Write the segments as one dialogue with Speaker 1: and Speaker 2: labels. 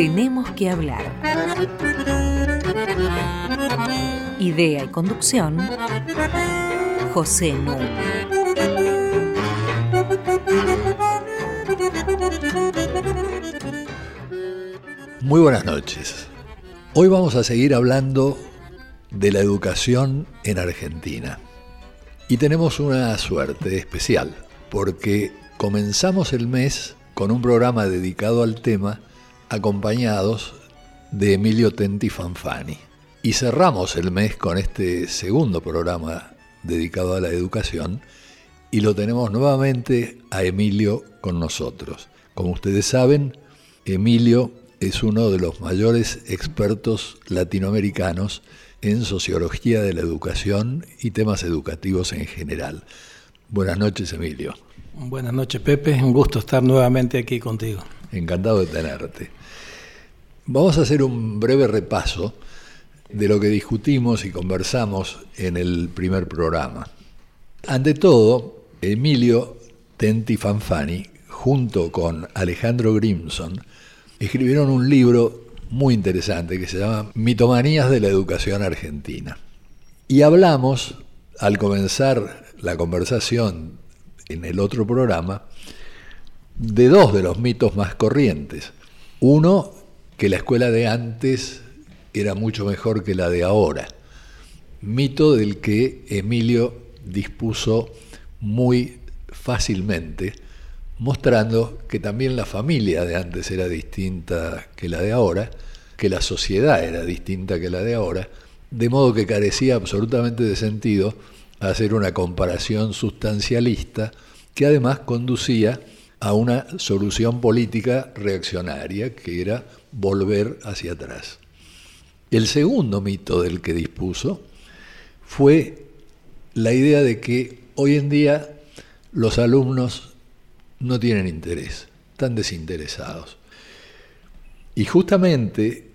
Speaker 1: Tenemos que hablar. Idea y conducción, José Nu.
Speaker 2: Muy buenas noches. Hoy vamos a seguir hablando de la educación en Argentina. Y tenemos una suerte especial, porque comenzamos el mes con un programa dedicado al tema, acompañados de Emilio Tenti Fanfani. Y cerramos el mes con este segundo programa dedicado a la educación y lo tenemos nuevamente a Emilio con nosotros. Como ustedes saben, Emilio es uno de los mayores expertos latinoamericanos en sociología de la educación y temas educativos en general. Buenas noches, Emilio.
Speaker 3: Buenas noches, Pepe. Un gusto estar nuevamente aquí contigo.
Speaker 2: Encantado de tenerte. Vamos a hacer un breve repaso de lo que discutimos y conversamos en el primer programa. Ante todo, Emilio Tenti Fanfani, junto con Alejandro Grimson, escribieron un libro muy interesante que se llama Mitomanías de la Educación Argentina. Y hablamos, al comenzar la conversación en el otro programa, de dos de los mitos más corrientes. Uno, que la escuela de antes era mucho mejor que la de ahora. Mito del que Emilio dispuso muy fácilmente, mostrando que también la familia de antes era distinta que la de ahora, que la sociedad era distinta que la de ahora, de modo que carecía absolutamente de sentido hacer una comparación sustancialista que además conducía a una solución política reaccionaria, que era volver hacia atrás. El segundo mito del que dispuso fue la idea de que hoy en día los alumnos no tienen interés, están desinteresados. Y justamente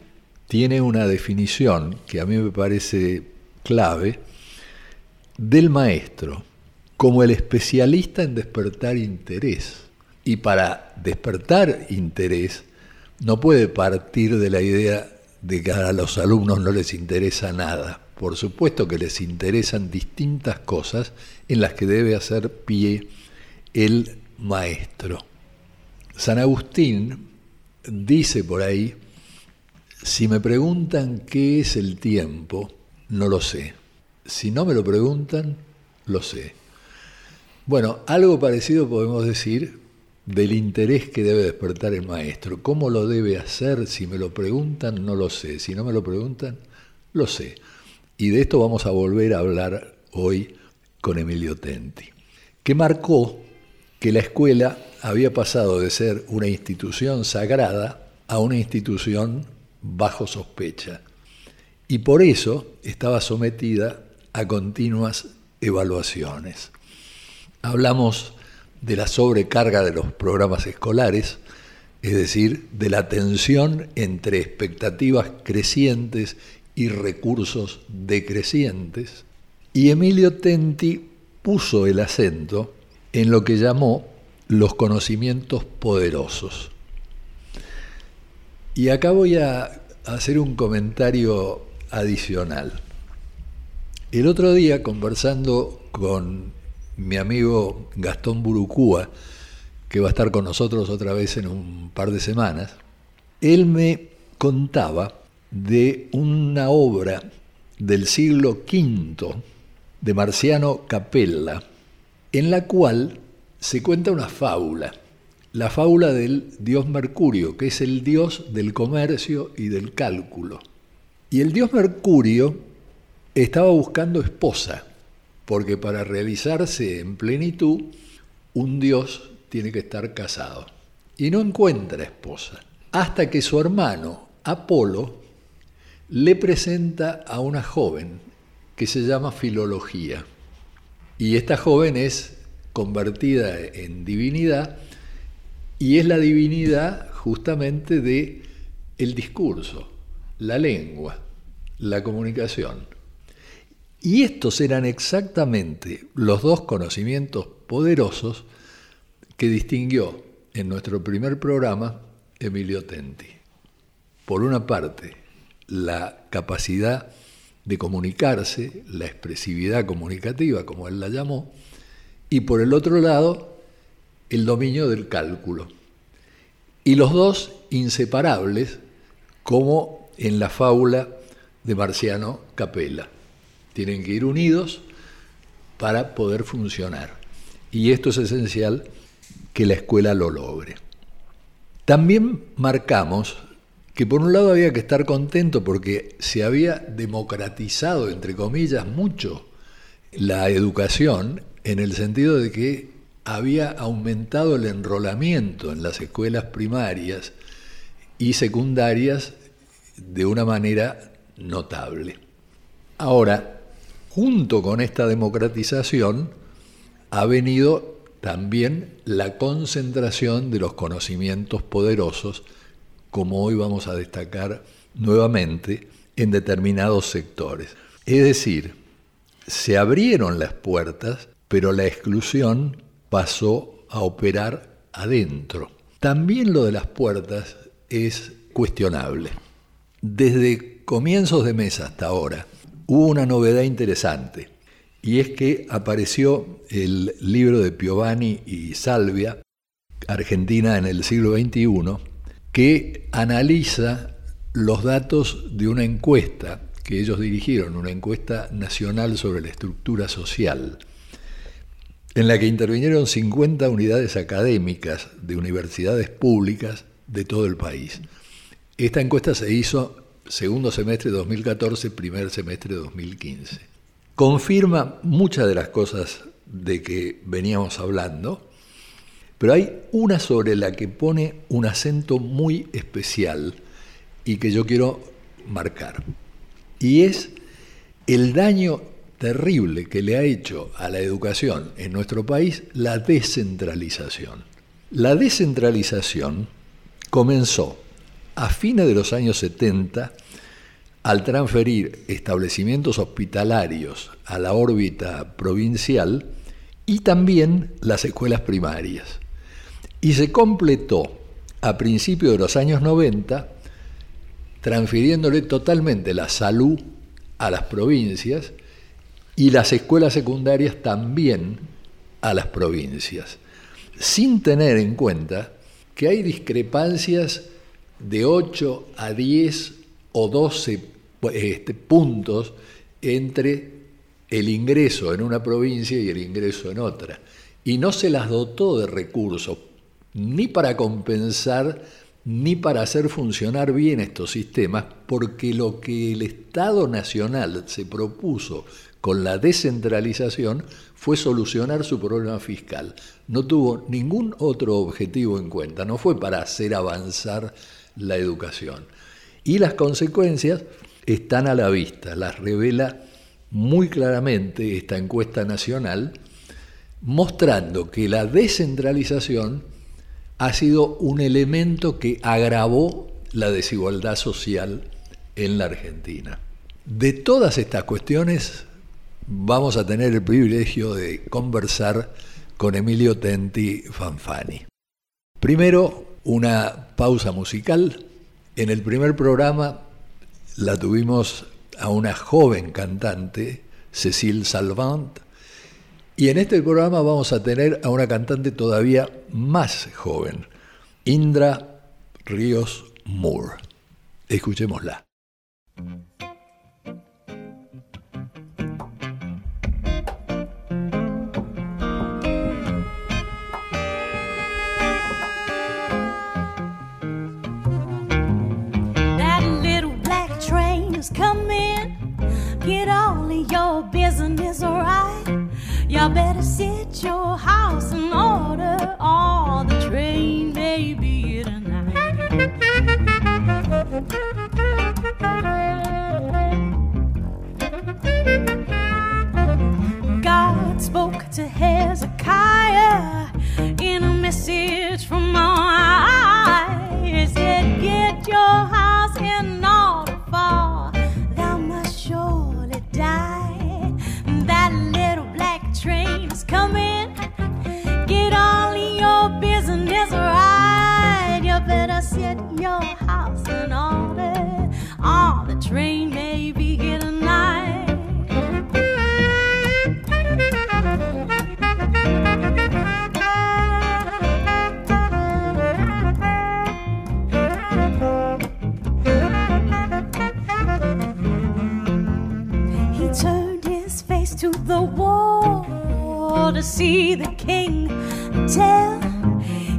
Speaker 2: tiene una definición que a mí me parece clave del maestro como el especialista en despertar interés. Y para despertar interés no puede partir de la idea de que a los alumnos no les interesa nada. Por supuesto que les interesan distintas cosas en las que debe hacer pie el maestro. San Agustín dice por ahí, si me preguntan qué es el tiempo, no lo sé. Si no me lo preguntan, lo sé. Bueno, algo parecido podemos decir del interés que debe despertar el maestro. ¿Cómo lo debe hacer? Si me lo preguntan, no lo sé. Si no me lo preguntan, lo sé. Y de esto vamos a volver a hablar hoy con Emilio Tenti, que marcó que la escuela había pasado de ser una institución sagrada a una institución bajo sospecha. Y por eso estaba sometida a continuas evaluaciones. Hablamos de la sobrecarga de los programas escolares, es decir, de la tensión entre expectativas crecientes y recursos decrecientes. Y Emilio Tenti puso el acento en lo que llamó los conocimientos poderosos. Y acá voy a hacer un comentario adicional. El otro día, conversando con mi amigo Gastón Burucúa, que va a estar con nosotros otra vez en un par de semanas, él me contaba de una obra del siglo V de Marciano Capella, en la cual se cuenta una fábula, la fábula del dios Mercurio, que es el dios del comercio y del cálculo. Y el dios Mercurio estaba buscando esposa, porque para realizarse en plenitud, un dios tiene que estar casado. Y no encuentra esposa, hasta que su hermano, Apolo, le presenta a una joven que se llama Filología. Y esta joven es convertida en divinidad y es la divinidad justamente de el discurso, la lengua, la comunicación. Y estos eran exactamente los dos conocimientos poderosos que distinguió en nuestro primer programa Emilio Tenti. por una parte, la capacidad de comunicarse, la expresividad comunicativa, como él la llamó, y por el otro lado, el dominio del cálculo. Y los dos inseparables, como en la fábula de Marciano Capella. Tienen que ir unidos para poder funcionar. Y esto es esencial que la escuela lo logre. También marcamos que por un lado había que estar contento porque se había democratizado, entre comillas, mucho la educación en el sentido de que había aumentado el enrolamiento en las escuelas primarias y secundarias de una manera notable. Ahora, junto con esta democratización, ha venido también la concentración de los conocimientos poderosos como hoy vamos a destacar nuevamente, en determinados sectores. Es decir, se abrieron las puertas, pero la exclusión pasó a operar adentro. También lo de las puertas es cuestionable. Desde comienzos de mes hasta ahora hubo una novedad interesante, y es que apareció el libro de Piovani y Salvia, Argentina en el siglo XXI, que analiza los datos de una encuesta que ellos dirigieron, una encuesta nacional sobre la estructura social, en la que intervinieron 50 unidades académicas de universidades públicas de todo el país. Esta encuesta se hizo segundo semestre de 2014, primer semestre de 2015. Confirma muchas de las cosas de que veníamos hablando, pero hay una sobre la que pone un acento muy especial y que yo quiero marcar. Y es el daño terrible que le ha hecho a la educación en nuestro país la descentralización. La descentralización comenzó a fines de los años 70 al transferir establecimientos hospitalarios a la órbita provincial y también las escuelas primarias. Y se completó a principios de los años 90 transfiriéndole totalmente la salud a las provincias y las escuelas secundarias también a las provincias, sin tener en cuenta que hay discrepancias de 8 a 10 o 12 este, puntos entre el ingreso en una provincia y el ingreso en otra. Y no se las dotó de recursos ni para compensar ni para hacer funcionar bien estos sistemas, porque lo que el Estado Nacional se propuso con la descentralización fue solucionar su problema fiscal. No tuvo ningún otro objetivo en cuenta, no fue para hacer avanzar la educación. Y las consecuencias están a la vista, las revela muy claramente esta encuesta nacional, mostrando que la descentralización ha sido un elemento que agravó la desigualdad social en la Argentina. De todas estas cuestiones vamos a tener el privilegio de conversar con Emilio Tenti Fanfani. Primero, una pausa musical. En el primer programa la tuvimos a una joven cantante, Cecile Salvant, y en este programa vamos a tener a una cantante todavía más joven, Indra Ríos Moore. Escuchémosla.
Speaker 4: Of your business right. Y'all better set your house in order, or the train may be tonight. God spoke to Hezekiah in a message from on see the king. Tell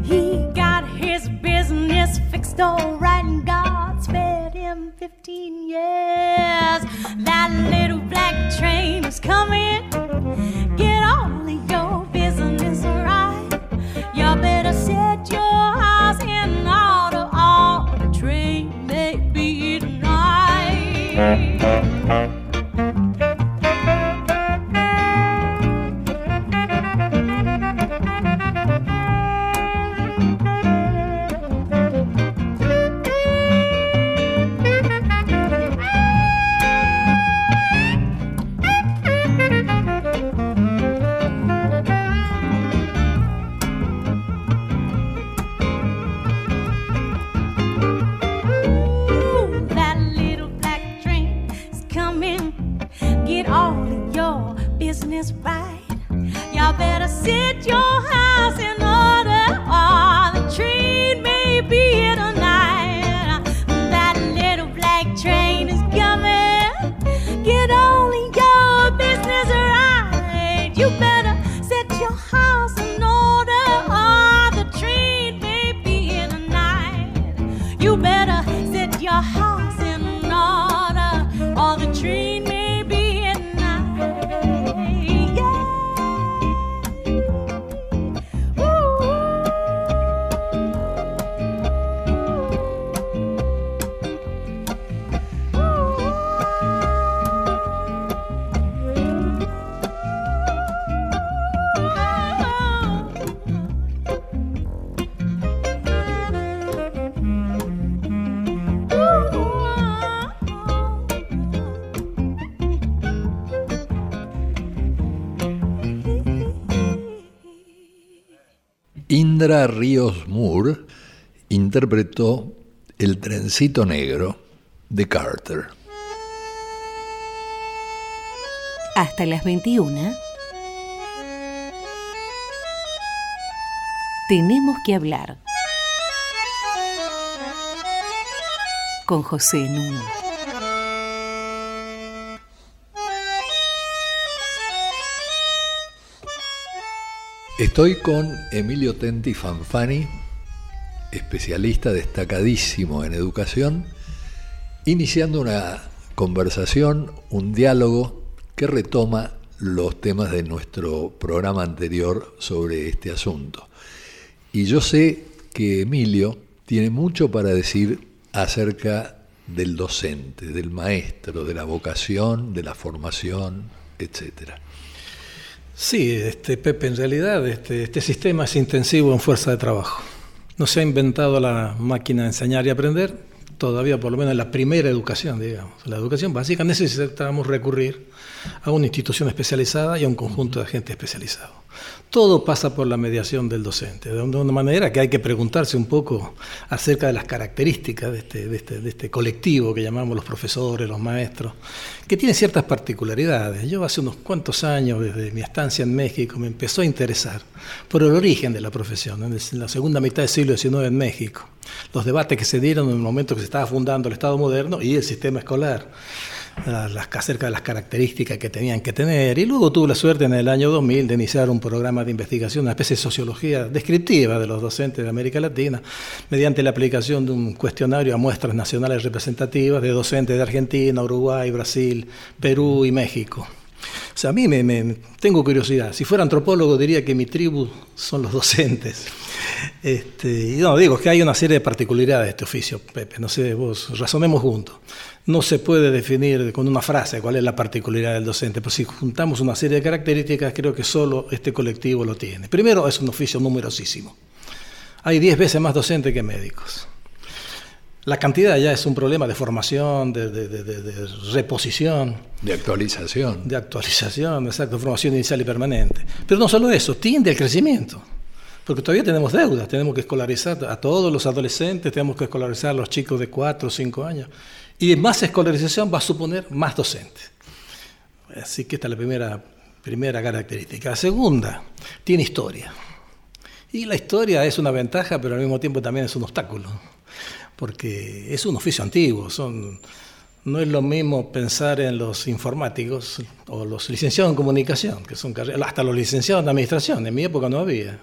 Speaker 4: he got his business fixed all right, and God spared him 15 years. That little black train is coming. Get all of your business right. You better set your house in order, or the train may be tonight.
Speaker 2: Ríos Moore interpretó El trencito negro de Carter.
Speaker 1: Hasta las 21. Tenemos que hablar. Con José Nuno.
Speaker 2: Estoy con Emilio Tenti Fanfani, especialista destacadísimo en educación, iniciando una conversación, un diálogo que retoma los temas de nuestro programa anterior sobre este asunto. Y yo sé que Emilio tiene mucho para decir acerca del docente, del maestro, de la vocación, de la formación, etcétera.
Speaker 3: Sí, este, Pepe, en realidad este, este sistema es intensivo en fuerza de trabajo. No se ha inventado la máquina de enseñar y aprender, todavía por lo menos en la primera educación, digamos. La educación básica necesitamos recurrir a una institución especializada y a un conjunto de agentes especializados. Todo pasa por la mediación del docente, de una manera que hay que preguntarse un poco acerca de las características de este, este, de este colectivo que llamamos los profesores, los maestros, que tiene ciertas particularidades. Yo hace unos cuantos años, desde mi estancia en México, me empezó a interesar por el origen de la profesión, en la segunda mitad del siglo XIX en México, los debates que se dieron en el momento que se estaba fundando el Estado moderno y el sistema escolar las, acerca de las características que tenían que tener. Y luego tuve la suerte en el año 2000 de iniciar un programa de investigación, una especie de sociología descriptiva de los docentes de América Latina, mediante la aplicación de un cuestionario a muestras nacionales representativas de docentes de Argentina, Uruguay, Brasil, Perú y México. O sea, a mí me, me, tengo curiosidad. Si fuera antropólogo diría que mi tribu son los docentes. Este, y no, digo que hay una serie de particularidades de este oficio, Pepe. No sé, vos razonemos juntos. No se puede definir con una frase cuál es la particularidad del docente, pero si juntamos una serie de características, creo que solo este colectivo lo tiene. Primero, es un oficio numerosísimo. Hay 10 veces más docentes que médicos. La cantidad ya es un problema de formación, de, de, de, de, reposición.
Speaker 2: De actualización.
Speaker 3: De actualización, exacto, formación inicial y permanente. Pero no solo eso, tiende al crecimiento. Porque todavía tenemos deudas, tenemos que escolarizar a todos los adolescentes, tenemos que escolarizar a los chicos de 4 o 5 años. Y más escolarización va a suponer más docentes. Así que esta es la primera, primera característica. La segunda, tiene historia. Y la historia es una ventaja, pero al mismo tiempo también es un obstáculo porque es un oficio antiguo, son No es lo mismo pensar en los informáticos o los licenciados en comunicación, que son carreras, hasta los licenciados en administración. En mi época no había.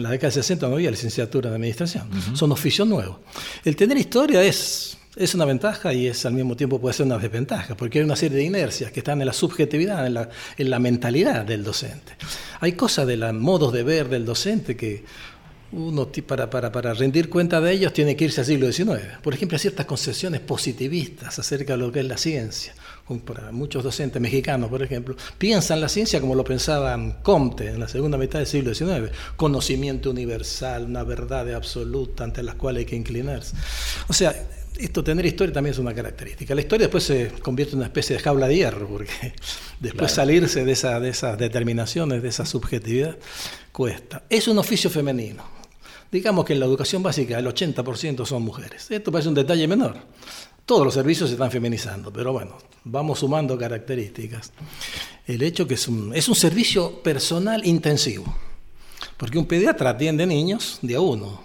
Speaker 3: En la década de 60 no había licenciatura en administración. Son oficios nuevos. El tener historia es, es una ventaja y es al mismo tiempo puede ser una desventaja, porque hay una serie de inercias que están en la subjetividad, en la, en la mentalidad del docente. Hay cosas de los modos de ver del docente que uno para, para, para rendir cuenta de ellos tiene que irse al siglo XIX. Por ejemplo, hay ciertas concepciones positivistas acerca de lo que es la ciencia. Para muchos docentes mexicanos, por ejemplo, piensan la ciencia como lo pensaban Comte en la segunda mitad del siglo XIX. Conocimiento universal, una verdad absoluta ante las cuales hay que inclinarse. O sea, esto, tener historia también es una característica. La historia después se convierte en una especie de jaula de hierro, porque después salirse de, esa, de esas determinaciones, de esa subjetividad, cuesta. Es un oficio femenino. Digamos que en la educación básica el 80% son mujeres. Esto parece un detalle menor. Todos los servicios se están feminizando, pero bueno, vamos sumando características. El hecho que es un, es un servicio personal intensivo, porque un pediatra atiende niños de a uno,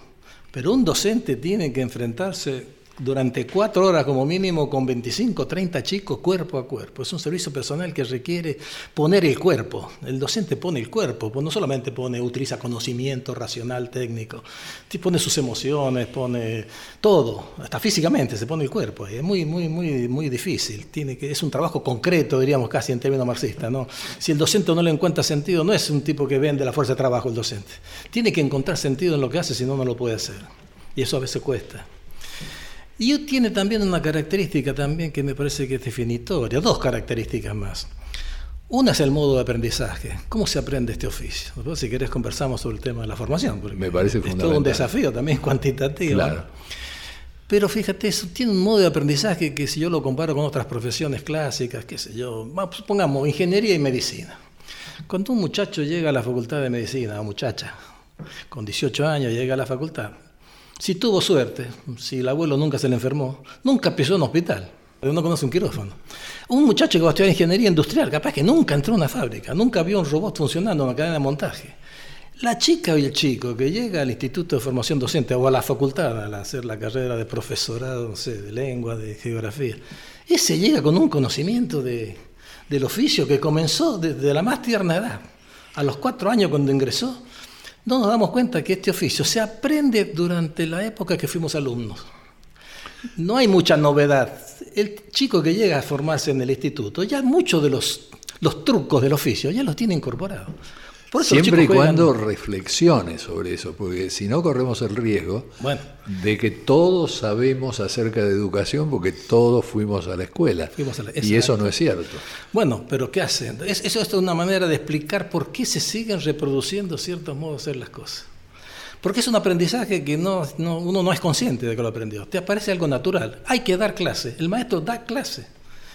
Speaker 3: pero un docente tiene que enfrentarse durante cuatro horas como mínimo con 25, 30 chicos cuerpo a cuerpo. Es un servicio personal que requiere poner el cuerpo. El docente pone el cuerpo, pues no solamente pone, utiliza conocimiento racional, técnico, pone sus emociones, pone todo, hasta físicamente se pone el cuerpo. Es muy, muy, muy, muy difícil. Tiene que, es un trabajo concreto, diríamos casi en términos marxistas. ¿no? Si el docente no le encuentra sentido, no es un tipo que vende la fuerza de trabajo el docente. Tiene que encontrar sentido en lo que hace, si no, no lo puede hacer. Y eso a veces cuesta. Y tiene también una característica también que me parece que es definitoria, dos características más. Una es el modo de aprendizaje. ¿Cómo se aprende este oficio? Después, si querés conversamos sobre el tema de la formación. porque
Speaker 2: Me parece
Speaker 3: Es todo un
Speaker 2: fundamental.
Speaker 3: desafío también cuantitativo.
Speaker 2: Claro.
Speaker 3: Pero fíjate, eso tiene un modo de aprendizaje que si yo lo comparo con otras profesiones clásicas, qué sé yo, pongamos ingeniería y medicina. Cuando un muchacho llega a la facultad de medicina, o muchacha, con 18 años llega a la facultad, si tuvo suerte, si el abuelo nunca se le enfermó, nunca pisó un hospital, no conoce un quirófano. Un muchacho que va a estudiar ingeniería industrial, capaz que nunca entró a una fábrica, nunca vio un robot funcionando en una cadena de montaje. La chica y el chico que llega al Instituto de Formación Docente o a la facultad a hacer la carrera de profesorado, no sé, de lengua, de geografía, ese llega con un conocimiento de, del oficio que comenzó desde la más tierna edad. A los cuatro años cuando ingresó, no nos damos cuenta que este oficio se aprende durante la época que fuimos alumnos. No hay mucha novedad. El chico que llega a formarse en el instituto, ya muchos de los, los trucos del oficio ya los tiene incorporados. Por eso los
Speaker 2: Siempre y cuando reflexione sobre eso, porque si no corremos el riesgo
Speaker 3: Bueno,
Speaker 2: de que todos sabemos acerca de educación porque todos fuimos a la escuela.
Speaker 3: Fuimos a la-
Speaker 2: y eso no es cierto.
Speaker 3: bueno, pero ¿qué hacen? Es- eso es una manera de explicar por qué se siguen reproduciendo ciertos modos de hacer las cosas. Porque es un aprendizaje que no, no- uno no es consciente de que lo aprendió. Te aparece algo natural. Hay que dar clase. El maestro da clase.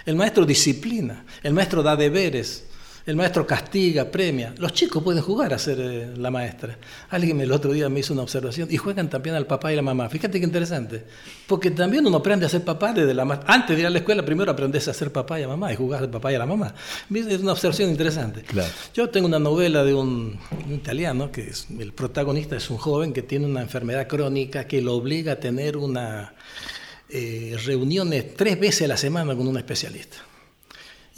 Speaker 3: El maestro disciplina. El maestro da deberes. El maestro castiga, premia. Los chicos pueden jugar a ser eh, la maestra. Alguien el otro día me hizo una observación y juegan también al papá y la mamá. Fíjate qué interesante. Porque también uno aprende a ser papá desde la Antes de ir a la escuela, primero aprendes a ser papá y a mamá y jugar al papá y a la mamá. Es una observación interesante.
Speaker 2: Claro.
Speaker 3: Yo tengo una novela de un, un italiano que es, el protagonista es un joven que tiene una enfermedad crónica que lo obliga a tener una eh, reuniones tres veces a la semana con un especialista.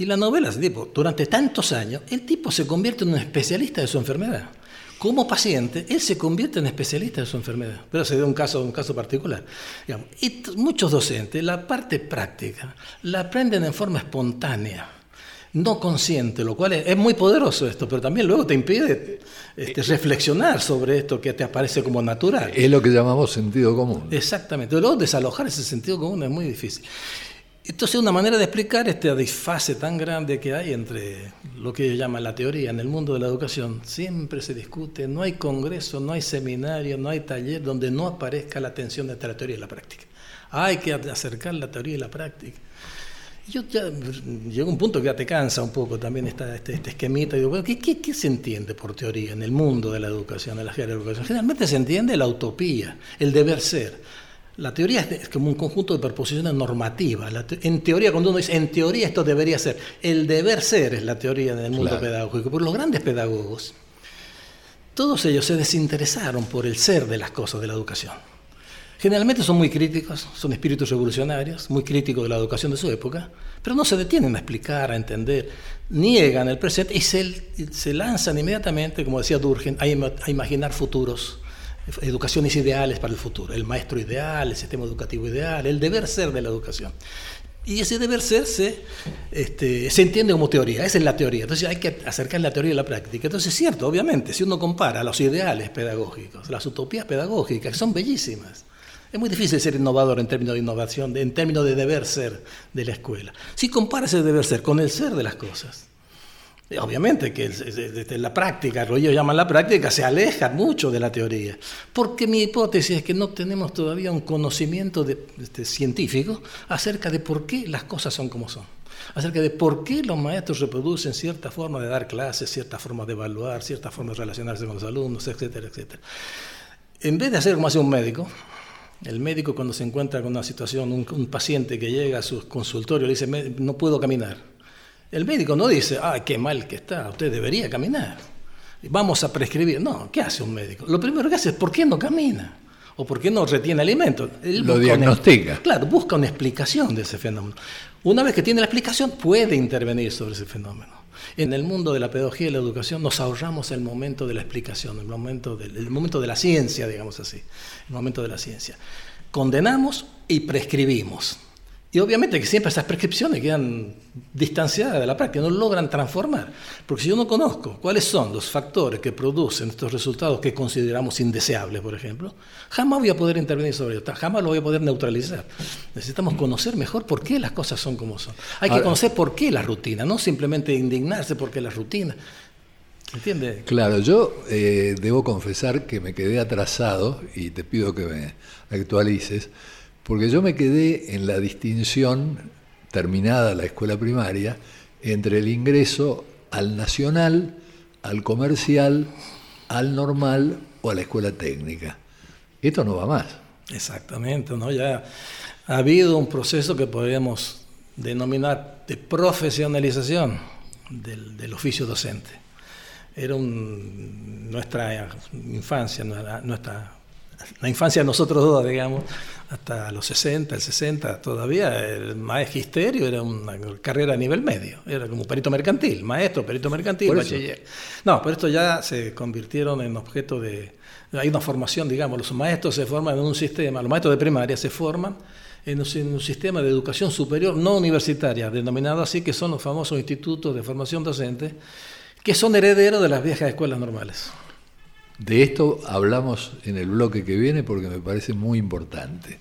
Speaker 3: Y la novela tipo, durante tantos años, el tipo se convierte en un especialista de su enfermedad. Como paciente, él se convierte en especialista de su enfermedad. Pero se da un caso, un caso particular. Digamos, y muchos docentes, la parte práctica, la aprenden en forma espontánea, no consciente, lo cual es, es muy poderoso esto, pero también luego te impide este, reflexionar sobre esto que te aparece como natural.
Speaker 2: Es lo que llamamos sentido común.
Speaker 3: Exactamente. Luego desalojar ese sentido común es muy difícil. Entonces, una manera de explicar este disfase tan grande que hay entre lo que ellos llaman la teoría en el mundo de la educación, siempre se discute, no hay congreso, no hay seminario, no hay taller donde no aparezca la tensión entre la teoría y la práctica. Hay que acercar la teoría y la práctica. Yo ya llega un punto que ya te cansa un poco también esta, este, este esquemita. Digo, ¿qué, qué, se entiende por teoría en el mundo de la educación, en la de la educación? Generalmente se entiende la utopía, el deber ser. La teoría es, como un conjunto de proposiciones normativas. Te- en teoría, cuando uno dice, en teoría esto debería ser, el deber ser es la teoría en el mundo
Speaker 2: Claro.
Speaker 3: pedagógico. Porque los grandes pedagogos, todos ellos se desinteresaron por el ser de las cosas de la educación. Generalmente son muy críticos, son espíritus revolucionarios, muy críticos de la educación de su época, pero no se detienen a explicar, a entender, niegan el presente y se, se lanzan inmediatamente, como decía Durgen, a, a imaginar futuros, educaciones ideales para el futuro, el maestro ideal, el sistema educativo ideal, el deber ser de la educación. Y ese deber ser se, este, se entiende como teoría, esa es la teoría. Entonces hay que acercar la teoría a la práctica. Entonces es cierto, obviamente, si uno compara los ideales pedagógicos, las utopías pedagógicas, que son bellísimas, es muy difícil ser innovador en términos de innovación, en términos de deber ser de la escuela. Si compara ese deber ser con el ser de las cosas, Obviamente que desde la práctica, lo ellos llaman la práctica, se aleja mucho de la teoría. Porque mi hipótesis es que no tenemos todavía un conocimiento este, científico acerca de por qué las cosas son como son. Acerca de por qué los maestros reproducen cierta forma de dar clases, cierta forma de evaluar, cierta forma de relacionarse con los alumnos, etcétera, etcétera. En vez de hacer como hace un médico, el médico cuando se encuentra con una situación, un, un paciente que llega a su consultorio le dice, "Me- no puedo caminar. El médico no dice, ay, qué mal que está, usted debería caminar. Vamos a prescribir. No, ¿qué hace un médico? Lo primero que hace es, ¿por qué no camina? ¿O por qué no retiene alimentos? Él
Speaker 2: Lo
Speaker 3: una-
Speaker 2: diagnostica.
Speaker 3: claro, busca una explicación de ese fenómeno. Una vez que tiene la explicación, puede intervenir sobre ese fenómeno. En el mundo de la pedagogía y la educación nos ahorramos el momento de la explicación, el momento, del, el momento de la ciencia, digamos así, el momento de la ciencia. Condenamos y prescribimos. Y obviamente que siempre esas prescripciones quedan distanciadas de la práctica, no logran transformar. Porque si yo no conozco cuáles son los factores que producen estos resultados que consideramos indeseables, por ejemplo, jamás voy a poder intervenir sobre ello, jamás lo voy a poder neutralizar. Necesitamos conocer mejor por qué las cosas son como son. Hay que
Speaker 2: Ahora-
Speaker 3: conocer por qué la rutina, no simplemente indignarse porque la rutina. ¿Entiende?
Speaker 2: Claro, yo eh, debo confesar que me quedé atrasado y te pido que me actualices, porque yo me quedé en la distinción, terminada la escuela primaria, entre el ingreso al nacional, al comercial, al normal o a la escuela técnica. Esto no va más.
Speaker 3: Exactamente, ¿no? Ya ha habido un proceso que podríamos denominar de profesionalización del, oficio docente. Era nuestra infancia, nuestra- la infancia de nosotros dos, digamos, hasta los 60, el 60, todavía el magisterio era una carrera a nivel medio, era como perito mercantil, maestro, perito mercantil, bachiller. No, pero esto ya se convirtieron en objeto de... Hay una formación, digamos, los maestros se forman en un sistema, los maestros de primaria se forman en un sistema de educación superior no universitaria, denominado así, que son los famosos institutos de formación docente, que son herederos de las viejas escuelas normales.
Speaker 2: De esto hablamos en el bloque que viene porque me parece muy importante.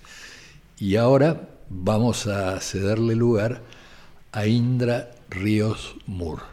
Speaker 2: Y ahora vamos a cederle lugar a Indra Ríos Moore.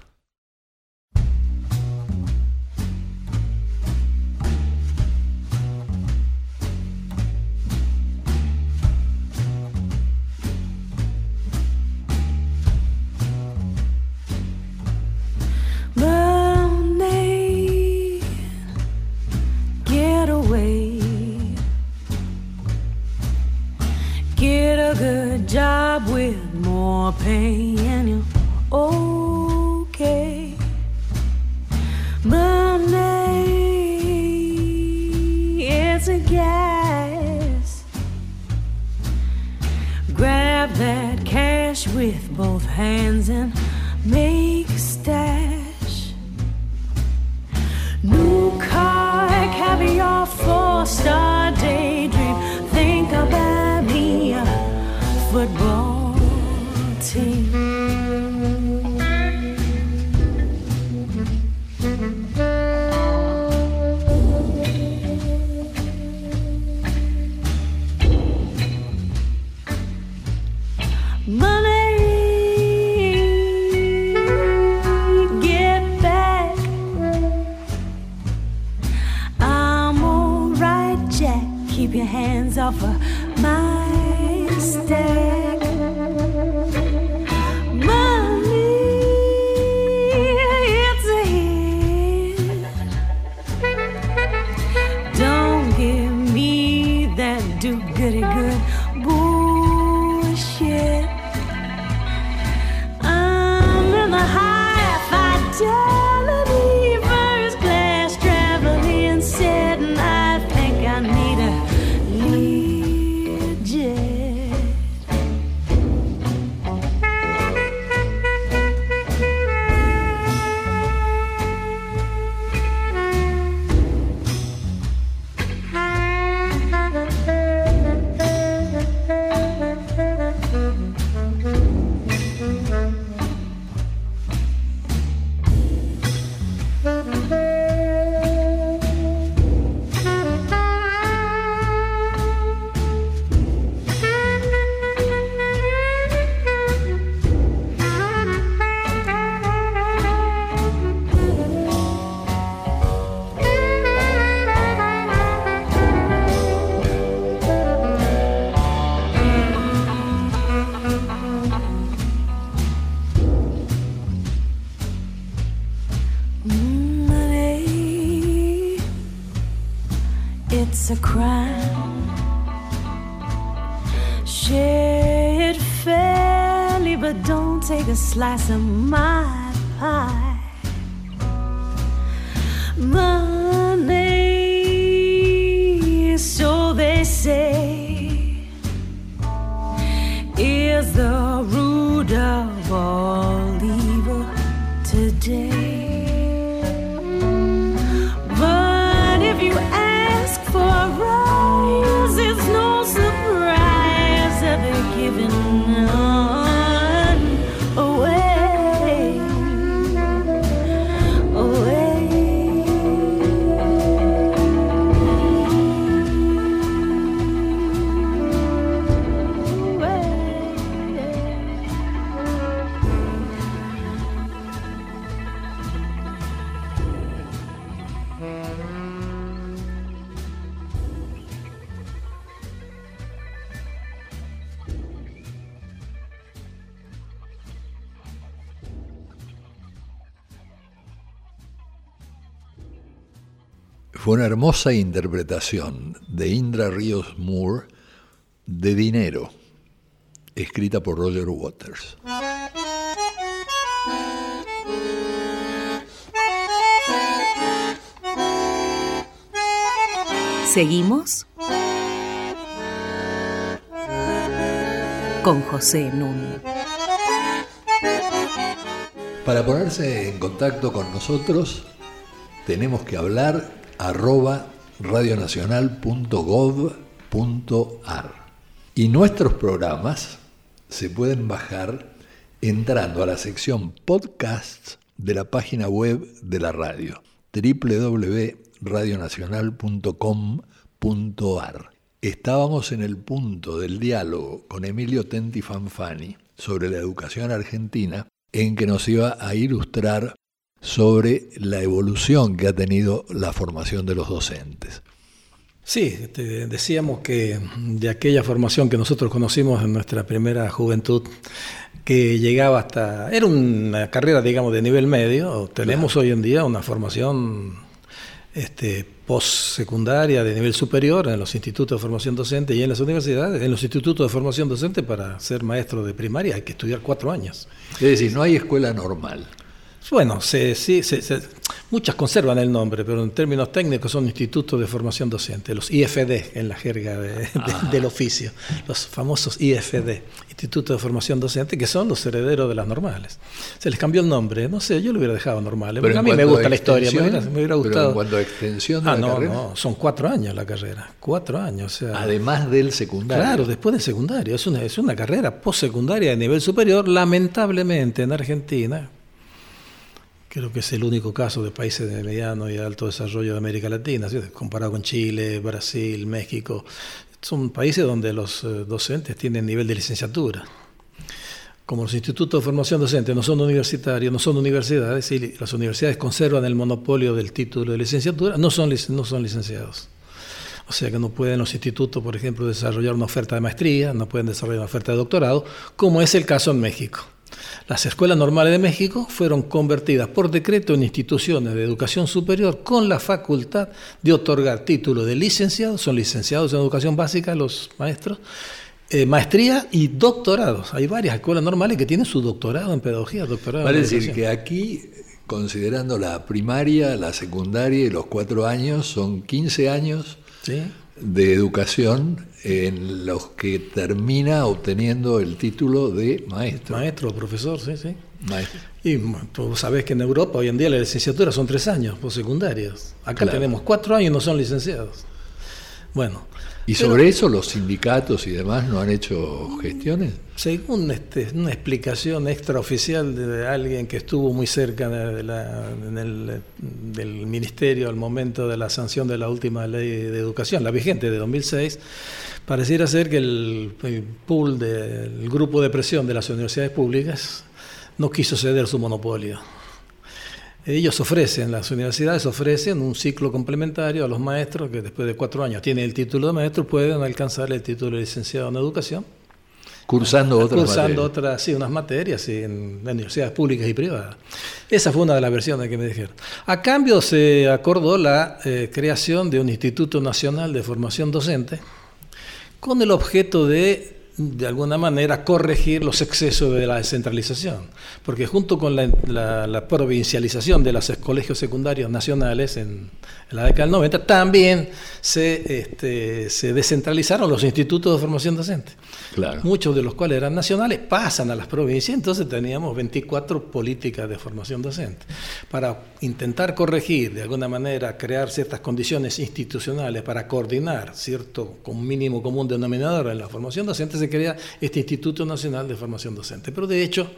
Speaker 4: blossom
Speaker 2: Fue una hermosa interpretación de Indra Ríos Moore de Dinero, escrita por Roger Waters.
Speaker 1: Seguimos con José Nun.
Speaker 2: Para ponerse en contacto con nosotros, tenemos que hablar arroba radionacional.gov.ar. Y nuestros programas se pueden bajar entrando a la sección podcasts de la página web de la radio, www.radionacional.com.ar. Estábamos en el punto del diálogo con Emilio Tenti Fanfani sobre la educación argentina, en que nos iba a ilustrar sobre la evolución que ha tenido la formación de los docentes.
Speaker 3: Sí, este, decíamos que de aquella formación que nosotros conocimos en nuestra primera juventud, que llegaba hasta... Era una carrera, digamos, de nivel medio, tenemos hoy en día una formación este, postsecundaria de nivel superior en los institutos de formación docente y en las universidades. En los institutos de formación docente, para ser maestro de primaria hay que estudiar cuatro años.
Speaker 2: Es decir, no hay escuela normal.
Speaker 3: Bueno, se, sí, se, se, muchas conservan el nombre, pero en términos técnicos son institutos de formación docente, los IFD en la jerga de, de, del oficio, los famosos IFD, Institutos de Formación Docente, que son los herederos de las normales. Se les cambió el nombre, no sé, yo lo hubiera dejado normales,
Speaker 2: Pero
Speaker 3: porque a mí me gusta la historia, me hubiera, me hubiera
Speaker 2: pero
Speaker 3: gustado.
Speaker 2: en cuanto a extensión de
Speaker 3: ah,
Speaker 2: la
Speaker 3: no,
Speaker 2: carrera,
Speaker 3: no, son cuatro años la carrera, cuatro años. O sea,
Speaker 2: además del secundario.
Speaker 3: Claro, después del secundario. Es una, es una carrera postsecundaria de nivel superior. Lamentablemente en Argentina, creo que es el único caso de países de mediano y alto desarrollo de América Latina, comparado con Chile, Brasil, México. Son países donde los eh, docentes tienen nivel de licenciatura. Como los institutos de formación docente no son universitarios, no son universidades, y las universidades conservan el monopolio del título de licenciatura, no son, no son licenciados. O sea que no pueden los institutos, por ejemplo, desarrollar una oferta de maestría, no pueden desarrollar una oferta de doctorado, como es el caso en México. Las escuelas normales de México fueron convertidas por decreto en instituciones de educación superior con la facultad de otorgar título de licenciado, son licenciados en educación básica los maestros, eh, maestría y doctorados. Hay varias escuelas normales que tienen su doctorado en pedagogía, doctorado
Speaker 2: Vale
Speaker 3: en
Speaker 2: decir que aquí, considerando la primaria, la secundaria y los cuatro años, son 15 años
Speaker 3: ¿Sí?
Speaker 2: de educación en los que termina obteniendo el título de maestro.
Speaker 3: Maestro, profesor, sí, sí.
Speaker 2: Maestro.
Speaker 3: Y tú sabes que en Europa hoy en día la licenciatura son tres años, secundarios. Acá
Speaker 2: Claro.
Speaker 3: tenemos cuatro años y no son licenciados. Bueno,
Speaker 2: ¿Y
Speaker 3: pero
Speaker 2: sobre eso los sindicatos y demás no han hecho gestiones?
Speaker 3: según este, una explicación extraoficial de alguien que estuvo muy cerca de de la- en el- del ministerio al momento de la sanción de la última ley de educación, la vigente de 2006, pareciera ser que el, el pool del grupo de presión de las universidades públicas no quiso ceder su monopolio. Ellos ofrecen, las universidades ofrecen un ciclo complementario a los maestros que después de cuatro años tienen el título de maestro, pueden alcanzar el título de licenciado en educación
Speaker 2: Cursando otras
Speaker 3: cursando
Speaker 2: materias.
Speaker 3: otras, sí, unas materias sí, en, en universidades públicas y privadas. Esa fue una de las versiones que me dijeron. A cambio se acordó la eh, creación de un Instituto Nacional de Formación Docente con el objeto de de alguna manera corregir los excesos de la descentralización, porque junto con la, la- la provincialización de los colegios secundarios nacionales en, en la década del 90, también se, este, se descentralizaron los institutos de formación docente
Speaker 2: Claro.
Speaker 3: muchos de los cuales eran nacionales, pasan a las provincias, entonces teníamos 24 políticas de formación docente. Para intentar corregir, de alguna manera, crear ciertas condiciones institucionales para coordinar cierto con mínimo común denominador en la formación docente, se crea este Instituto Nacional de Formación Docente. Pero de hecho,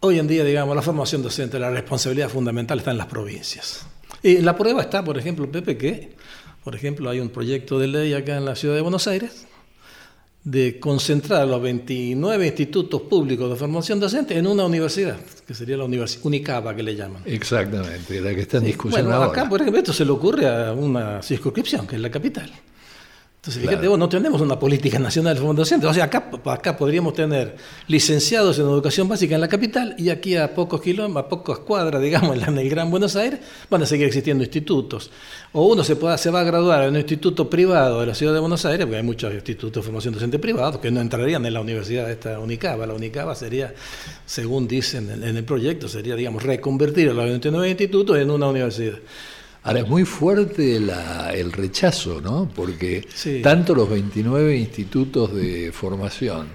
Speaker 3: hoy en día, digamos, la formación docente, la responsabilidad fundamental está en las provincias. Y la prueba está, por ejemplo, Pepe, que, por ejemplo, hay un proyecto de ley acá en la ciudad de Buenos Aires de concentrar los 29 institutos públicos de formación docente en una universidad, que sería la universidad Unicaba que le llaman.
Speaker 2: Exactamente, la que está en discusión
Speaker 3: Bueno,
Speaker 2: ahora.
Speaker 3: acá, por ejemplo, esto se le ocurre a una circunscripción, que es la capital. Entonces, fíjate,
Speaker 2: Claro.
Speaker 3: vos, no tenemos una política nacional de formación docente. O sea, acá, acá podríamos tener licenciados en educación básica en la capital y aquí a pocos kilómetros, a pocas cuadras, digamos, en el Gran Buenos Aires, van a seguir existiendo institutos. O uno se, pueda, se va a graduar en un instituto privado de la ciudad de Buenos Aires, porque hay muchos institutos de formación docente privados que no entrarían en la universidad de esta Unicaba. La Unicaba sería, según dicen en, en el proyecto, sería, digamos, reconvertir a los 29 institutos en una universidad.
Speaker 2: Ahora, es muy fuerte la- el rechazo, ¿no? Porque
Speaker 3: Sí.
Speaker 2: tanto los 29 institutos de formación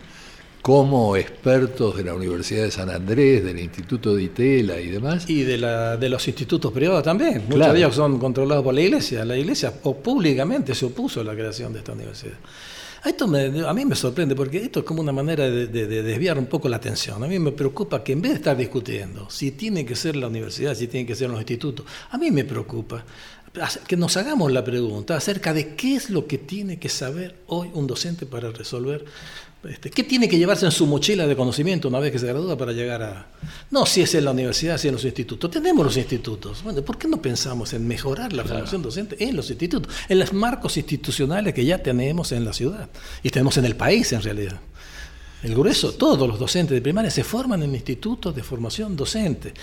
Speaker 2: como expertos de la Universidad de San Andrés, del Instituto de Itela y demás,
Speaker 3: Y de, la, de los institutos privados también. Muchos
Speaker 2: Claro.
Speaker 3: de ellos son controlados por la iglesia. La iglesia o públicamente se opuso a la creación de esta universidad. A Esto a mí me sorprende porque esto es como una manera de- de desviar un poco la atención. A mí me preocupa que en vez de estar discutiendo si tiene que ser la universidad, si tiene que ser los institutos, a mí me preocupa que nos hagamos la pregunta acerca de qué es lo que tiene que saber hoy un docente para resolver este, ¿Qué tiene que llevarse en su mochila de conocimiento una vez que se gradúa para llegar a... No si es en la universidad, si en los institutos. Tenemos los institutos. Bueno, ¿por qué no pensamos en mejorar la formación docente en los institutos? En los marcos institucionales que ya tenemos en la ciudad. Y tenemos en el país, en realidad. El grueso, todos los docentes de primaria se forman en institutos de formación docente.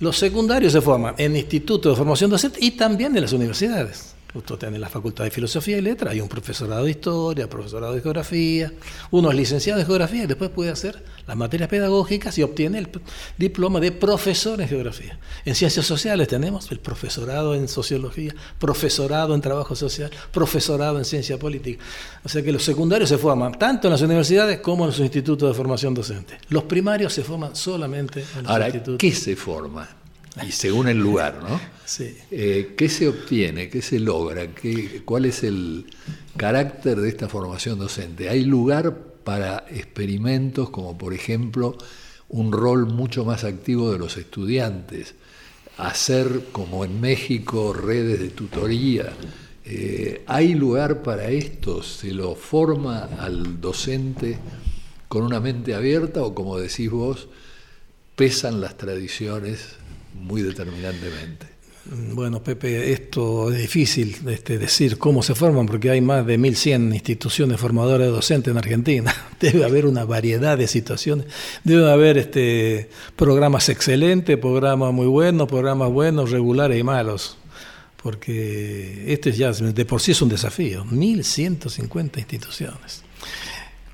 Speaker 3: Los secundarios se forman en institutos de formación docente y también en las universidades. Usted tiene la Facultad de Filosofía y Letras, hay un profesorado de Historia, profesorado de Geografía, uno es licenciado en Geografía y después puede hacer las materias pedagógicas y obtiene el diploma de profesor en Geografía. En Ciencias Sociales tenemos el profesorado en Sociología, profesorado en Trabajo Social, profesorado en Ciencia Política. O sea que los secundarios se forman tanto en las universidades como en los institutos de formación docente. Los primarios se forman solamente en los
Speaker 2: ahora,
Speaker 3: institutos.
Speaker 2: ¿qué se forma? Y según el lugar, ¿no?
Speaker 3: Sí.
Speaker 2: Eh, ¿Qué se obtiene? ¿Qué se logra? ¿Qué, ¿Cuál es el carácter de esta formación docente? ¿Hay lugar para experimentos como, por ejemplo, un rol mucho más activo de los estudiantes? Hacer, como en México, redes de tutoría. Eh, ¿Hay lugar para esto? ¿Se lo forma al docente con una mente abierta o, como decís vos, pesan las tradiciones muy determinantemente?
Speaker 3: Bueno, Pepe, esto es difícil este, decir cómo se forman porque hay más de 1.100 instituciones formadoras de docentes en Argentina. Debe haber una variedad de situaciones. Debe haber este, programas excelentes, programas muy buenos, programas buenos, regulares y malos. Porque este ya de por sí es un desafío. 1.150 instituciones.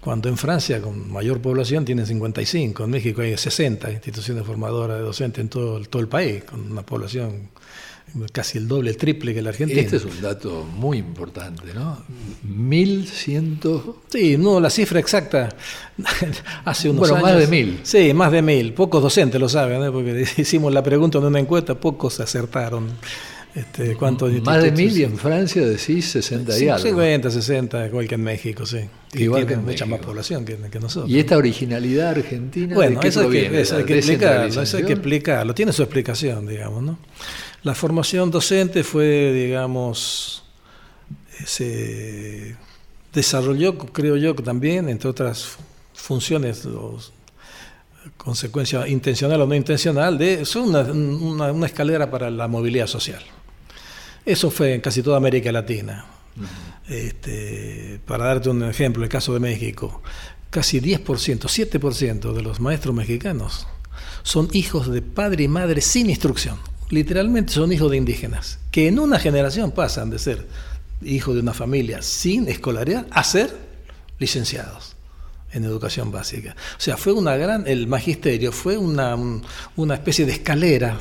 Speaker 3: Cuando en Francia, con mayor población, tienen 55. En México hay 60 instituciones formadoras de docentes en todo, todo el país, con una población casi el doble, el triple que la Argentina.
Speaker 2: Este es un dato muy importante, ¿no? 1100.
Speaker 3: Sí, no, la cifra exacta hace unos
Speaker 2: Bueno,
Speaker 3: años.
Speaker 2: más de mil.
Speaker 3: Sí, más de mil. Pocos docentes lo saben, ¿eh? porque hicimos la pregunta en una encuesta, pocos acertaron. Este, ¿cuántos
Speaker 2: Más de mil y en Francia decís 60 y algo.
Speaker 3: 50, 60, igual que en México, sí.
Speaker 2: Igual que en
Speaker 3: mucha más
Speaker 2: México.
Speaker 3: población que, que nosotros.
Speaker 2: ¿Y esta originalidad argentina
Speaker 3: Bueno,
Speaker 2: de
Speaker 3: eso
Speaker 2: proviene?
Speaker 3: que, eso hay
Speaker 2: ¿La
Speaker 3: que explicarlo, eso hay que explicarlo. Tiene su explicación, digamos, ¿no? La formación docente fue, digamos, se desarrolló, creo yo, que también, entre otras funciones, los, consecuencia intencional o no intencional, de es una, una, una escalera para la movilidad social. Eso fue en casi toda América Latina. Este, para darte un ejemplo, el caso de México, casi 10%, 7% de los maestros mexicanos son hijos de padre y madre sin instrucción. Literalmente son hijos de indígenas, que en una generación pasan de ser hijos de una familia sin escolaridad a ser licenciados en educación básica. O sea, fue una gran, el magisterio fue una, una especie de escalera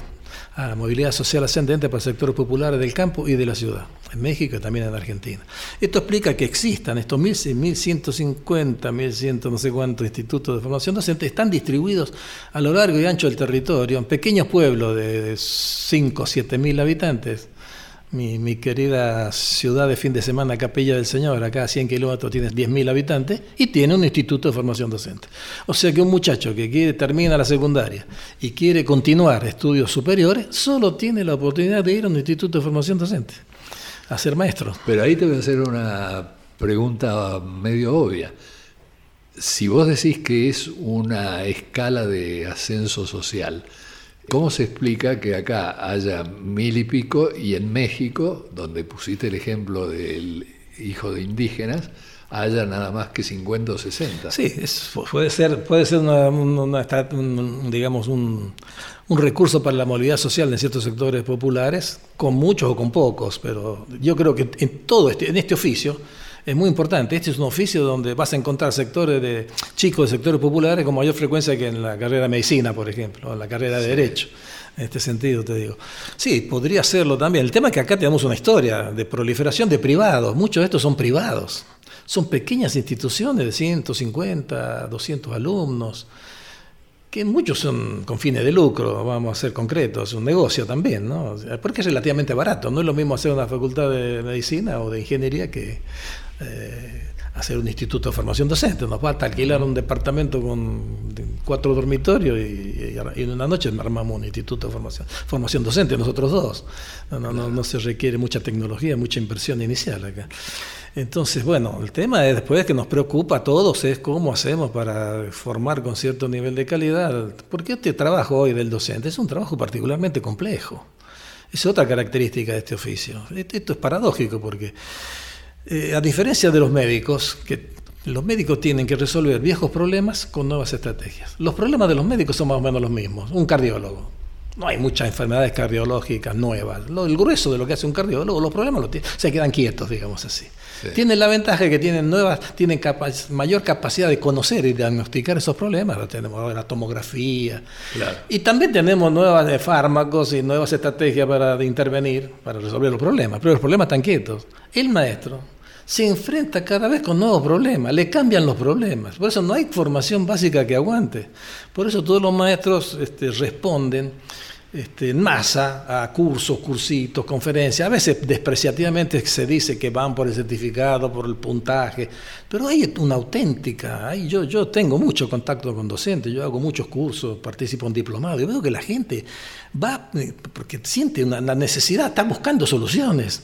Speaker 3: a la movilidad social ascendente para sectores populares del campo y de la ciudad, en México y también en Argentina. Esto explica que existan estos 1150, 1100, no sé cuántos institutos de formación docente, están distribuidos a lo largo y ancho del territorio, en pequeños pueblos de 5 o 7 mil habitantes, mi, querida ciudad de fin de semana, Capilla del Señor, acá a 100 kilómetros tiene 10.000 habitantes y tiene un instituto de formación docente. O sea que un muchacho que quiere, termina la secundaria y quiere continuar estudios superiores, solo tiene la oportunidad de ir a un instituto de formación docente, a ser maestro.
Speaker 2: Pero ahí te voy a hacer una pregunta medio obvia. Si vos decís que es una escala de ascenso social, ¿Cómo se explica que acá haya mil y pico y en México, donde pusiste el ejemplo del hijo de indígenas, haya nada más que 50 o 60?
Speaker 3: Sí, puede ser, puede ser una, digamos un, un, recurso para la movilidad social en ciertos sectores populares, con muchos o con pocos, pero yo creo que en todo este, en este oficio es muy importante. Este es un oficio donde vas a encontrar sectores de chicos de sectores populares con mayor frecuencia que en la carrera de medicina, por ejemplo, o en la carrera de derecho. En este sentido te digo. Sí, podría serlo también. El tema es que acá tenemos una historia de proliferación de privados. Muchos de estos son privados. Son pequeñas instituciones de 150, 200 alumnos que muchos son con fines de lucro, vamos a ser concretos, un negocio también, ¿no? Porque es relativamente barato, no es lo mismo hacer una facultad de medicina o de ingeniería que eh, hacer un instituto de formación docente. Nos falta alquilar un departamento con cuatro dormitorios y, en una noche armamos un instituto de formación, formación docente, nosotros dos. No, no, no, no, se requiere mucha tecnología, mucha inversión inicial acá. Entonces, bueno, el tema es después que nos preocupa a todos es cómo hacemos para formar con cierto nivel de calidad. Porque este trabajo hoy del docente es un trabajo particularmente complejo. Es otra característica de este oficio. Esto es paradójico porque eh, a diferencia de los médicos, que los médicos tienen que resolver viejos problemas con nuevas estrategias. Los problemas de los médicos son más o menos los mismos. Un cardiólogo. No hay muchas enfermedades cardiológicas nuevas. el grueso de lo que hace un cardiólogo, los problemas se quedan quietos, digamos así. Tienen la ventaja de que tienen nuevas, tienen mayor capacidad de conocer y diagnosticar esos problemas. Tenemos la tomografía. Y también tenemos nuevos eh, fármacos y nuevas estrategias para intervenir, para resolver los problemas. Pero los problemas están quietos. El maestro se enfrenta cada vez con nuevos problemas, le cambian los problemas. Por eso no hay formación básica que aguante. Por eso todos los maestros este, responden este, en masa a cursos, cursitos, conferencias. A veces despreciativamente se dice que van por el certificado, por el puntaje, pero hay una auténtica. Yo, yo tengo mucho contacto con docentes, yo hago muchos cursos, participo en diplomados, y veo que la gente va eh, porque siente una, una necesidad, está buscando soluciones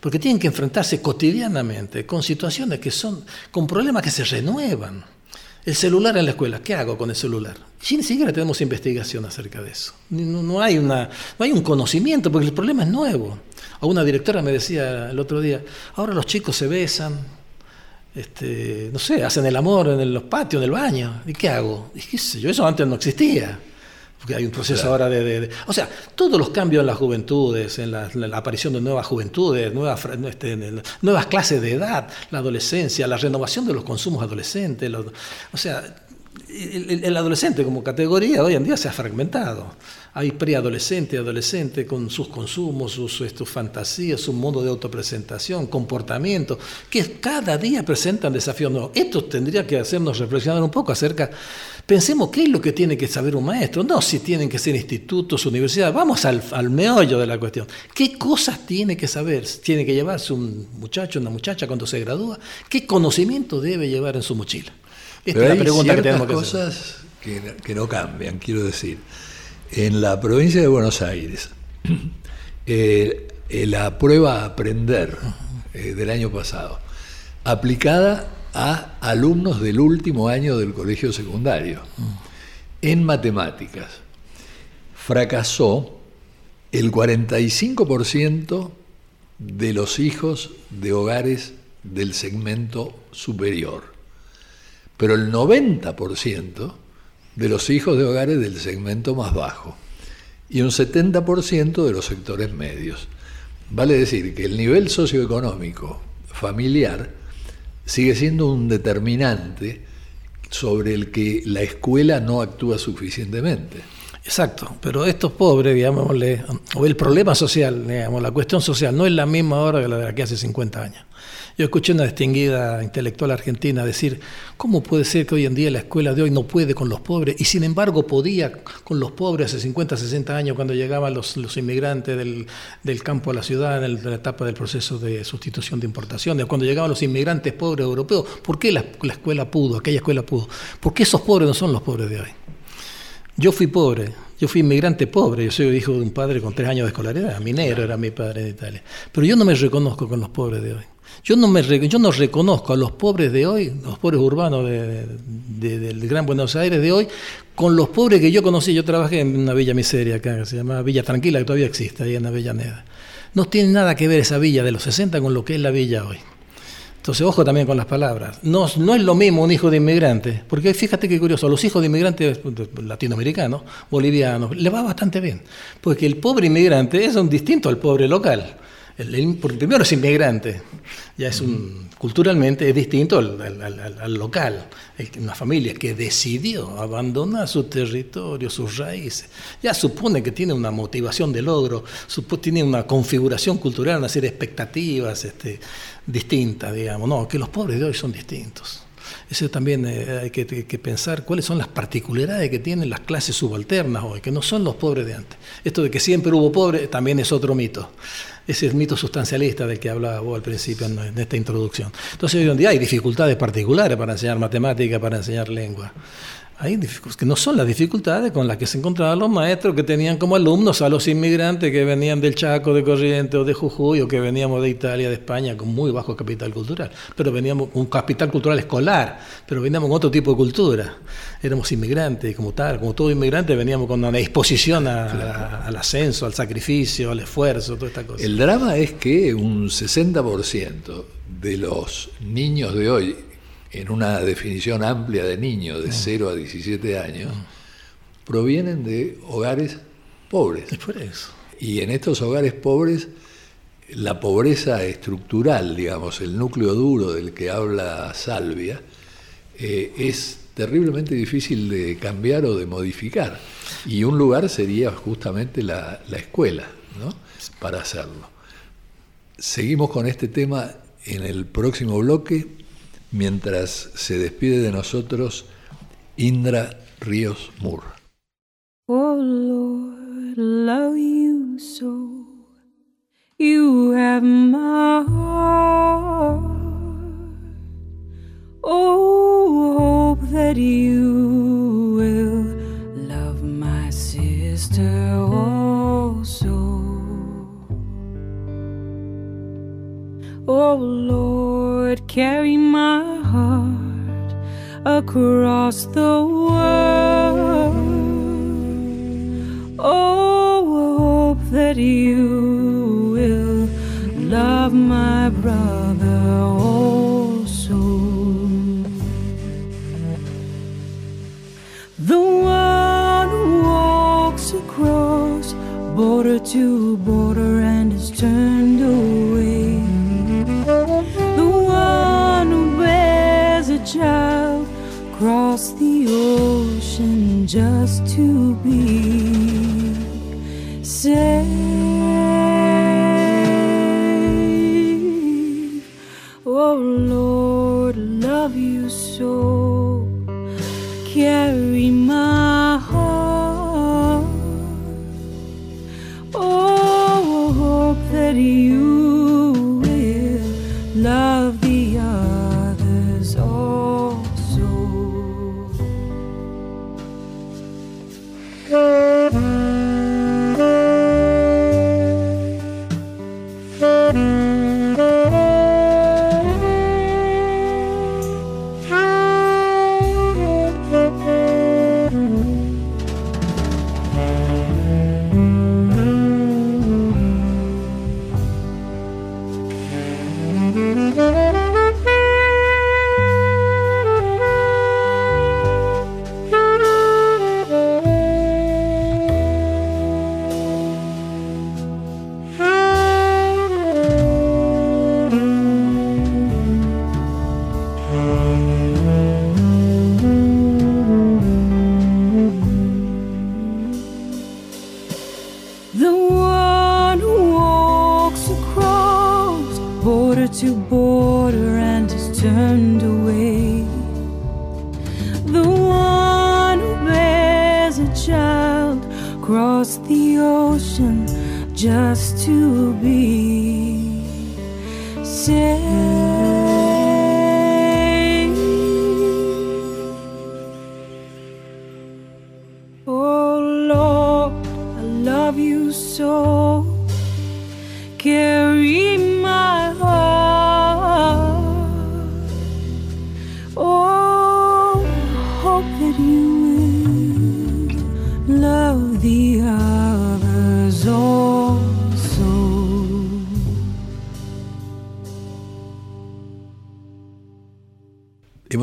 Speaker 3: porque tienen que enfrentarse cotidianamente con situaciones que son, con problemas que se renuevan. El celular en la escuela, ¿qué hago con el celular? Ni siquiera tenemos investigación acerca de eso. No, hay una, no hay un conocimiento porque el problema es nuevo. A una directora me decía el otro día, ahora los chicos se besan, este, no sé, hacen el amor en los patios, en el baño. ¿Y qué hago? Y qué sé yo, eso antes no existía porque hay un proceso ahora de, O sea, todos los cambios en las juventudes, en la, aparición de nuevas juventudes, nuevas, este, nuevas clases de edad, la adolescencia, la renovación de los consumos adolescentes, o sea, el, adolescente como categoría hoy en día se ha fragmentado. Hay preadolescente, adolescente con sus consumos, sus, fantasías, su modo de autopresentación, comportamiento, que cada día presentan desafíos nuevos. Esto tendría que hacernos reflexionar un poco acerca, pensemos qué es lo que tiene que saber un maestro, no si tienen que ser institutos, universidades, vamos al, al meollo de la cuestión. ¿Qué cosas tiene que saber? ¿Tiene que llevarse un muchacho, una muchacha cuando se gradúa? ¿Qué conocimiento debe llevar en su mochila?
Speaker 2: Que tenemos que cosas que, que no cambian, quiero decir. En la provincia de Buenos Aires, eh, eh, la prueba a aprender eh, del año pasado, aplicada a alumnos del último año del colegio secundario, en matemáticas, fracasó el 45% de los hijos de hogares del segmento superior. Pero el 90% de los hijos de hogares del segmento más bajo y un 70% de los sectores medios. Vale decir que el nivel socioeconómico familiar sigue siendo un determinante sobre el que la escuela no actúa suficientemente.
Speaker 3: Exacto, pero estos pobres, digámosle, o el problema social, digamos, la cuestión social, no es la misma ahora que la de que hace 50 años. Yo escuché una distinguida intelectual argentina decir, ¿cómo puede ser que hoy en día la escuela de hoy no puede con los pobres y sin embargo podía con los pobres hace 50, 60 años cuando llegaban los, los inmigrantes del, del, campo a la ciudad en la etapa del proceso de sustitución de importaciones, cuando llegaban los inmigrantes pobres europeos? ¿Por qué la, la escuela pudo, aquella escuela pudo? ¿Por qué esos pobres no son los pobres de hoy? Yo fui pobre, yo fui inmigrante pobre, yo soy hijo de un padre con tres años de escolaridad, minero era mi padre en Italia, pero yo no me reconozco con los pobres de hoy. Yo no, me, yo no reconozco a los pobres de hoy, los pobres urbanos de, de, del Gran Buenos Aires de hoy, con los pobres que yo conocí. Yo trabajé en una villa miseria acá, que se llama Villa Tranquila, que todavía existe, ahí en Avellaneda. No tiene nada que ver esa villa de los 60 con lo que es la villa hoy. Entonces, ojo también con las palabras. No, no es lo mismo un hijo de inmigrante, porque fíjate qué curioso, los hijos de inmigrantes latinoamericanos, bolivianos, le va bastante bien, porque el pobre inmigrante es un distinto al pobre local. El, primero es inmigrante, ya es un, culturalmente es distinto al, al, al local, una familia que decidió abandonar su territorio, sus raíces, ya supone que tiene una motivación de logro, tiene una configuración cultural, una serie de expectativas este, distintas, digamos, no, que los pobres de hoy son distintos. Eso también eh, hay que, pensar cuáles son las particularidades que tienen las clases subalternas hoy, que no son los pobres de antes. Esto de que siempre hubo pobres también es otro mito ese mito sustancialista del que hablaba vos al principio en, en esta introducción. Entonces hoy en día hay dificultades particulares para enseñar matemática, para enseñar lengua. Hay que no son las dificultades con las que se encontraban los maestros que tenían como alumnos a los inmigrantes que venían del Chaco, de Corrientes o de Jujuy o que veníamos de Italia, de España, con muy bajo capital cultural. Pero veníamos con un capital cultural escolar, pero veníamos con otro tipo de cultura. Éramos inmigrantes como tal, como todo inmigrante veníamos con una disposición a, claro. a, al ascenso, al sacrificio, al esfuerzo, toda esta cosa.
Speaker 2: El drama es que un 60% de los niños de hoy en una definición amplia de niños de 0 a 17 años, provienen de hogares pobres.
Speaker 3: Es por eso.
Speaker 2: Y en estos hogares pobres, la pobreza estructural, digamos, el núcleo duro del que habla Salvia, eh, es terriblemente difícil de cambiar o de modificar. Y un lugar sería justamente la, la escuela, ¿no? Para hacerlo. Seguimos con este tema en el próximo bloque mientras se despide de nosotros Indra Ríos Moore.
Speaker 4: Oh Lord, love you so. You have my heart. Oh, hope that you will love my sister Oh Lord, carry my heart across the world. Oh, hope that you will love my brother also. The one who walks across border to border and is turned away. Child across the ocean just to be safe. Oh Lord,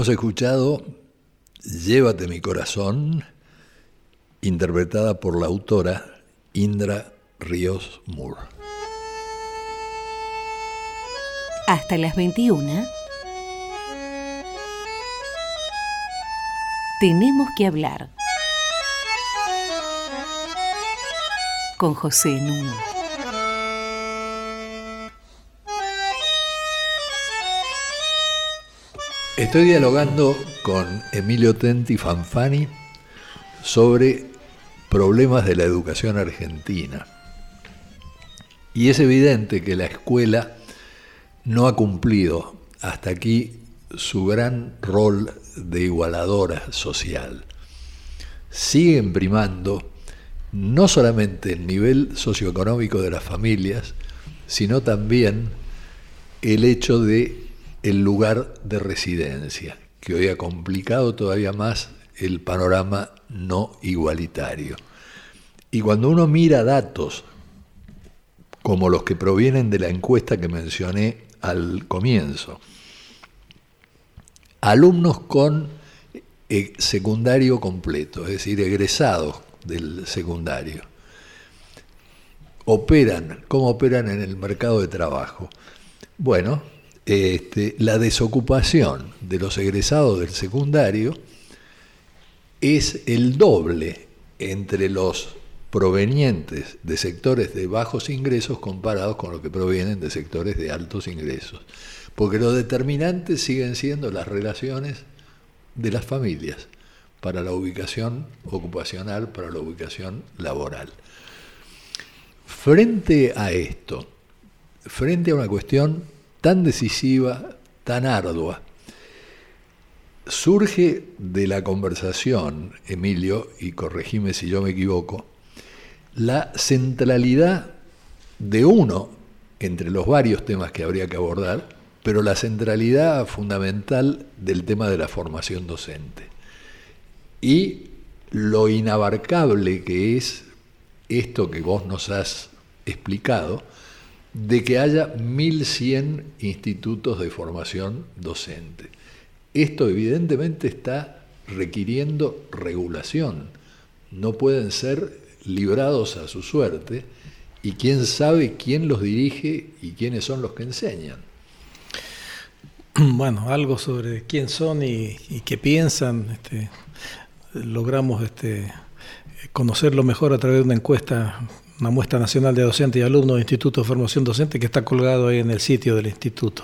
Speaker 2: Hemos escuchado Llévate mi corazón, interpretada por la autora Indra Ríos Moore.
Speaker 1: Hasta las 21. Tenemos que hablar. Con José Nuno.
Speaker 2: Estoy dialogando con Emilio Tenti Fanfani sobre problemas de la educación argentina. Y es evidente que la escuela no ha cumplido hasta aquí su gran rol de igualadora social. Siguen primando no solamente el nivel socioeconómico de las familias, sino también el hecho de el lugar de residencia, que hoy ha complicado todavía más el panorama no igualitario. Y cuando uno mira datos como los que provienen de la encuesta que mencioné al comienzo, alumnos con eh, secundario completo, es decir, egresados del secundario, operan, ¿cómo operan en el mercado de trabajo? Bueno, este, la desocupación de los egresados del secundario es el doble entre los provenientes de sectores de bajos ingresos comparados con los que provienen de sectores de altos ingresos. Porque los determinantes siguen siendo las relaciones de las familias para la ubicación ocupacional, para la ubicación laboral. Frente a esto, frente a una cuestión tan decisiva, tan ardua, surge de la conversación, Emilio, y corregime si yo me equivoco, la centralidad de uno entre los varios temas que habría que abordar, pero la centralidad fundamental del tema de la formación docente. Y lo inabarcable que es esto que vos nos has explicado, de que haya 1.100 institutos de formación docente. Esto evidentemente está requiriendo regulación. No pueden ser librados a su suerte y quién sabe quién los dirige y quiénes son los que enseñan.
Speaker 3: Bueno, algo sobre quién son y, qué piensan. Este, logramos este, conocerlo mejor a través de una encuesta, una muestra nacional de docentes y alumnos del Instituto de Formación Docente que está colgado ahí en el sitio del instituto.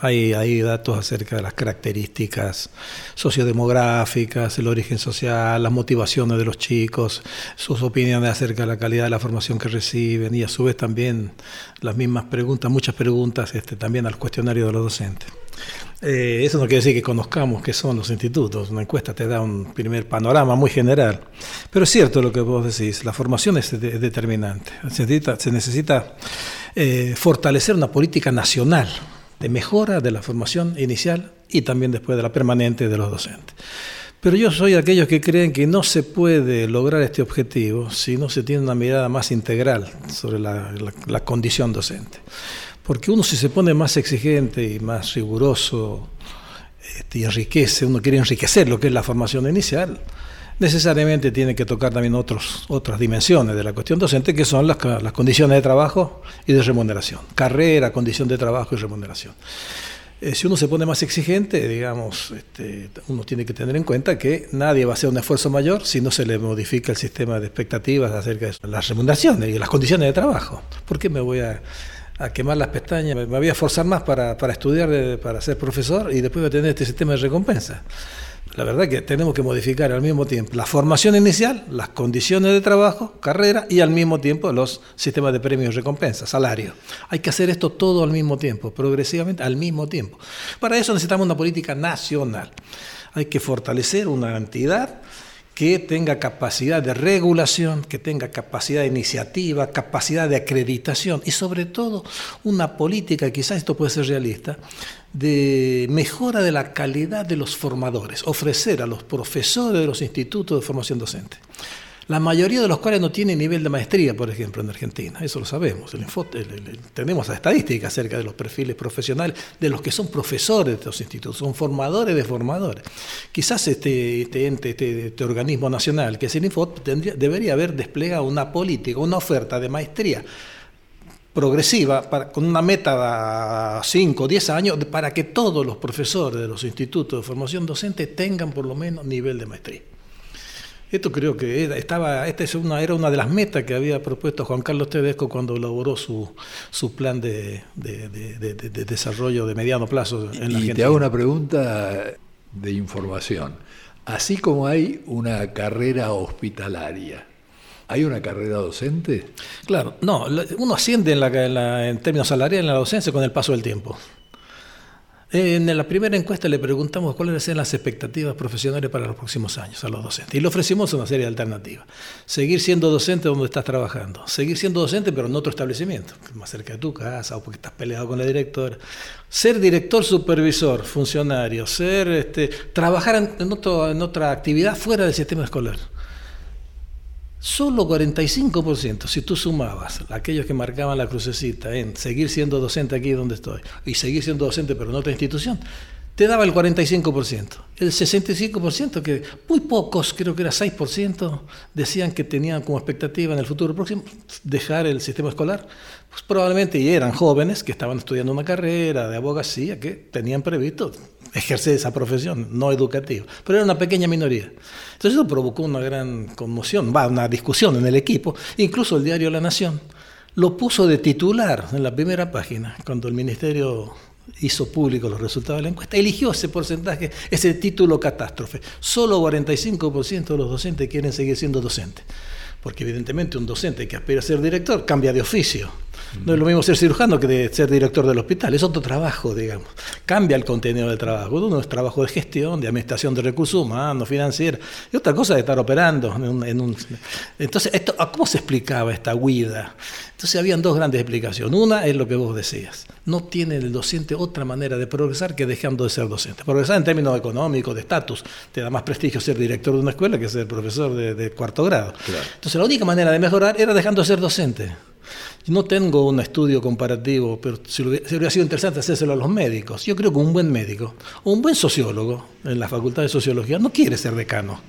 Speaker 3: Hay, datos acerca de las características sociodemográficas, el origen social, las motivaciones de los chicos, sus opiniones acerca de la calidad de la formación que reciben y a su vez también las mismas preguntas, muchas preguntas este, también al cuestionario de los docentes. Eh, eso no quiere decir que conozcamos qué son los institutos, una encuesta te da un primer panorama muy general, pero es cierto lo que vos decís, la formación es, de- es determinante, se necesita, se necesita eh, fortalecer una política nacional de mejora de la formación inicial y también después de la permanente de los docentes. Pero yo soy de aquellos que creen que no se puede lograr este objetivo si no se tiene una mirada más integral sobre la, la- condición docente. Porque uno si se pone más exigente y más riguroso este, enriquece, uno quiere enriquecer lo que es la formación inicial, necesariamente tiene que tocar también otros, otras dimensiones de la cuestión docente, que son las, las condiciones de trabajo y de remuneración. Carrera, condición de trabajo y remuneración. Eh, si uno se pone más exigente, digamos, este, uno tiene que tener en cuenta que nadie va a hacer un esfuerzo mayor si no se le modifica el sistema de expectativas acerca de las remuneraciones y las condiciones de trabajo. ¿Por qué me voy a, quemar las pestañas? Me voy a esforzar más para, para estudiar, de- para ser profesor y después voy a tener este sistema de recompensa. La verdad que tenemos que modificar al mismo tiempo la formación inicial, las condiciones de trabajo, carrera y al mismo tiempo los sistemas de premios y recompensa, salario. Hay que hacer esto todo al mismo tiempo, progresivamente al mismo tiempo. Para eso necesitamos una política nacional. Hay que fortalecer una entidad que tenga capacidad de regulación, que tenga capacidad de iniciativa, capacidad de acreditación y sobre todo una política, quizás esto puede ser realista, de mejora de la calidad de los formadores, ofrecer a los profesores de los institutos de formación docente. La mayoría de los cuales no tienen nivel de maestría, por ejemplo, en Argentina. Eso lo sabemos. El info- el- el- tenemos estadísticas acerca de los perfiles profesionales de los que son profesores de estos institutos, son formadores de formadores. Quizás este, este ente, este, este organismo nacional, que es el Infot, tendría- debería haber desplegado una política, una oferta de maestría progresiva, para- con una meta a 5 o 10 años, para que todos los profesores de los institutos de formación docente tengan por lo menos nivel de maestría. Esto creo que era, estaba, esta es una, era una de las metas que había propuesto Juan Carlos Tedesco cuando elaboró su, su plan de, de- de- de- de- de desarrollo de mediano plazo en la
Speaker 2: Y
Speaker 3: Argentina.
Speaker 2: te hago una pregunta de información. Así como hay una carrera hospitalaria, ¿hay una carrera docente?
Speaker 3: Claro, no, uno asciende en, la, en la- en términos salariales en la docencia con el paso del tiempo. En la primera encuesta le preguntamos cuáles eran las expectativas profesionales para los próximos años a los docentes. Y le ofrecimos una serie de alternativas. Seguir siendo docente donde estás trabajando. Seguir siendo docente pero en otro establecimiento, más cerca de tu casa o porque estás peleado con la directora. Ser director, supervisor, funcionario. Ser, este, trabajar en otra actividad fuera del sistema escolar. Solo 45%, si tú sumabas aquellos que marcaban la crucecita en seguir siendo docente aquí donde estoy y seguir siendo docente pero en otra institución, te daba el 45%. El 65%, que muy pocos, creo que era 6%, decían que tenían como expectativa en el futuro próximo dejar el sistema escolar. Pues probablemente eran jóvenes que estaban estudiando una carrera de abogacía que tenían previsto ejercer esa profesión no educativa, pero era una pequeña minoría. Entonces eso provocó una gran conmoción, va, una discusión en el equipo, incluso el diario La Nación lo puso de titular en la primera página, cuando el ministerio hizo público los resultados de la encuesta, eligió ese porcentaje, ese título catástrofe. Solo 45% de los docentes quieren seguir siendo docentes, porque evidentemente un docente que aspira a ser director cambia de oficio. No es lo mismo ser cirujano que de ser director del hospital, es otro trabajo, digamos. Cambia el contenido del trabajo. Uno es trabajo de gestión, de administración de recursos humanos, financiera, y otra cosa es estar operando. En un, en un- Entonces, esto, ¿cómo se explicaba esta huida? Entonces, habían dos grandes explicaciones. Una es lo que vos decías. No tiene el docente otra manera de progresar que dejando de ser docente. Progresar en términos económicos, de estatus, te da más prestigio ser director de una escuela que ser profesor de, de cuarto grado. Entonces, la única manera de mejorar era dejando de ser docente. No tengo un estudio comparativo, pero si hubiera, si hubiera sido interesante hacérselo a los médicos. Yo creo que un buen médico o un buen sociólogo en la Facultad de Sociología no quiere ser decano.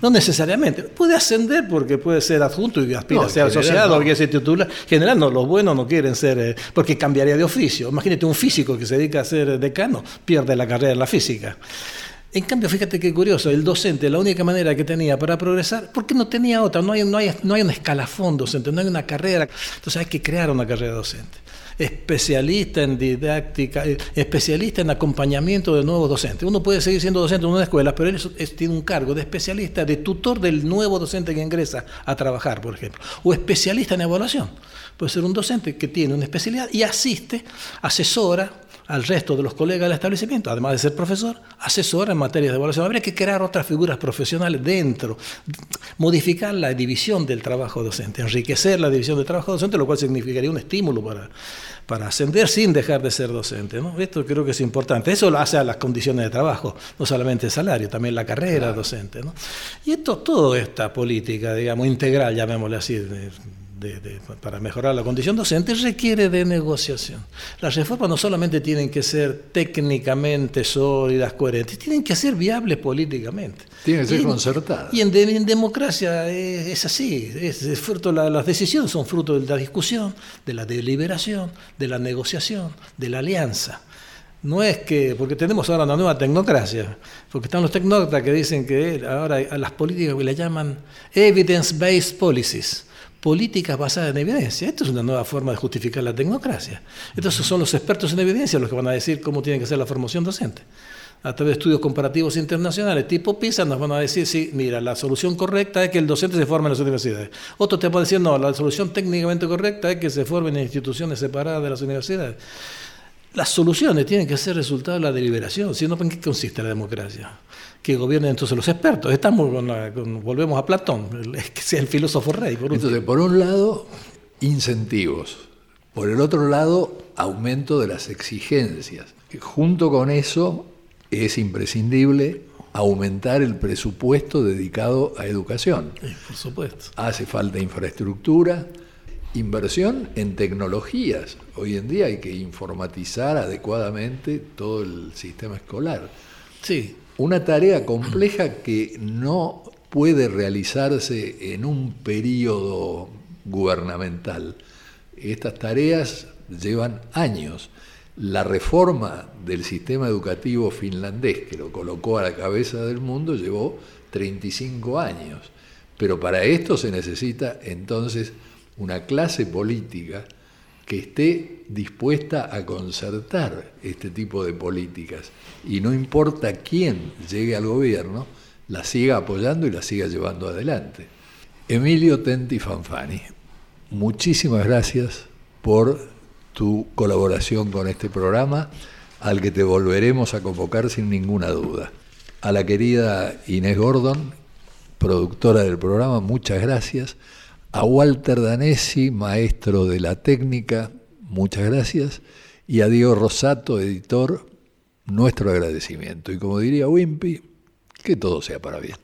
Speaker 3: No necesariamente. Puede ascender porque puede ser adjunto y aspira
Speaker 2: No,
Speaker 3: a ser asociado
Speaker 2: no.
Speaker 3: o quiere ser titular. En general, no, los buenos no quieren ser, eh, porque cambiaría de oficio. Imagínate un físico que se dedica a ser decano, pierde la carrera en la física. En cambio, fíjate qué curioso, el docente, la única manera que tenía para progresar, porque no tenía otra, no hay, no hay, no hay un escalafón docente, no hay una carrera, entonces hay que crear una carrera docente. Especialista en didáctica, eh, especialista en acompañamiento de nuevos docentes. Uno puede seguir siendo docente en una escuela, pero él tiene un cargo de especialista, de tutor del nuevo docente que ingresa a trabajar, por ejemplo, o especialista en evaluación. Puede ser un docente que tiene una especialidad y asiste, asesora, al resto de los colegas del establecimiento, además de ser profesor, asesora en materias de evaluación. Habría que crear otras figuras profesionales dentro, modificar la división del trabajo docente, enriquecer la división del trabajo docente, lo cual significaría un estímulo para, para ascender sin dejar de ser docente. ¿no? Esto creo que es importante. Eso lo hace a las condiciones de trabajo, no solamente el salario, también la carrera docente. ¿no? Y esto, toda esta política, digamos, integral, llamémosle así, de- de- de- para mejorar la condición docente requiere de negociación. Las reformas no solamente tienen que ser técnicamente sólidas, coherentes, tienen que ser viables políticamente.
Speaker 2: Tienen que ser
Speaker 3: Y
Speaker 2: concertadas.
Speaker 3: Y en, en democracia es, es así, es, es fruto, la- las decisiones son fruto de la discusión, de la deliberación, de la negociación, de la alianza. No es que, porque tenemos ahora una nueva tecnocracia, porque están los tecnócratas que dicen que ahora a las políticas que le llaman evidence-based policies, políticas basadas en evidencia. Esto es una nueva forma de justificar la tecnocracia. Entonces son los expertos en evidencia los que van a decir cómo tiene que ser la formación docente. A través de estudios comparativos internacionales tipo PISA nos van a decir, sí, mira, la solución correcta es que el docente se forme en las universidades. Otros te van a decir, no, la solución técnicamente correcta es que se formen en instituciones separadas de las universidades. Las soluciones tienen que ser resultado de la deliberación, si no, ¿en qué consiste la democracia? Que gobiernen entonces los expertos. Estamos con, la, con volvemos a Platón, el- que sea el filósofo rey. Por.
Speaker 2: Entonces, por un lado, incentivos. Por el otro lado, aumento de las exigencias. Junto con eso, es imprescindible aumentar el presupuesto dedicado a educación.
Speaker 3: Sí, por supuesto.
Speaker 2: Hace falta infraestructura, inversión en tecnologías. Hoy en día hay que informatizar adecuadamente todo el sistema escolar.
Speaker 3: Sí,
Speaker 2: Una tarea compleja que no puede realizarse en un periodo gubernamental. Estas tareas llevan años. La reforma del sistema educativo finlandés, que lo colocó a la cabeza del mundo, llevó 35 años. Pero para esto se necesita entonces una clase política que esté dispuesta a concertar este tipo de políticas y no importa quién llegue al gobierno, la siga apoyando y la siga llevando adelante. Emilio Tenti Fanfani, muchísimas gracias por tu colaboración con este programa, al que te volveremos a convocar sin ninguna duda. A la querida Inés Gordon, productora del programa, muchas gracias. A Walter Danesi, maestro de la técnica, muchas gracias. Y a Diego Rosato, editor, nuestro agradecimiento. Y como diría Wimpy, que todo sea para bien.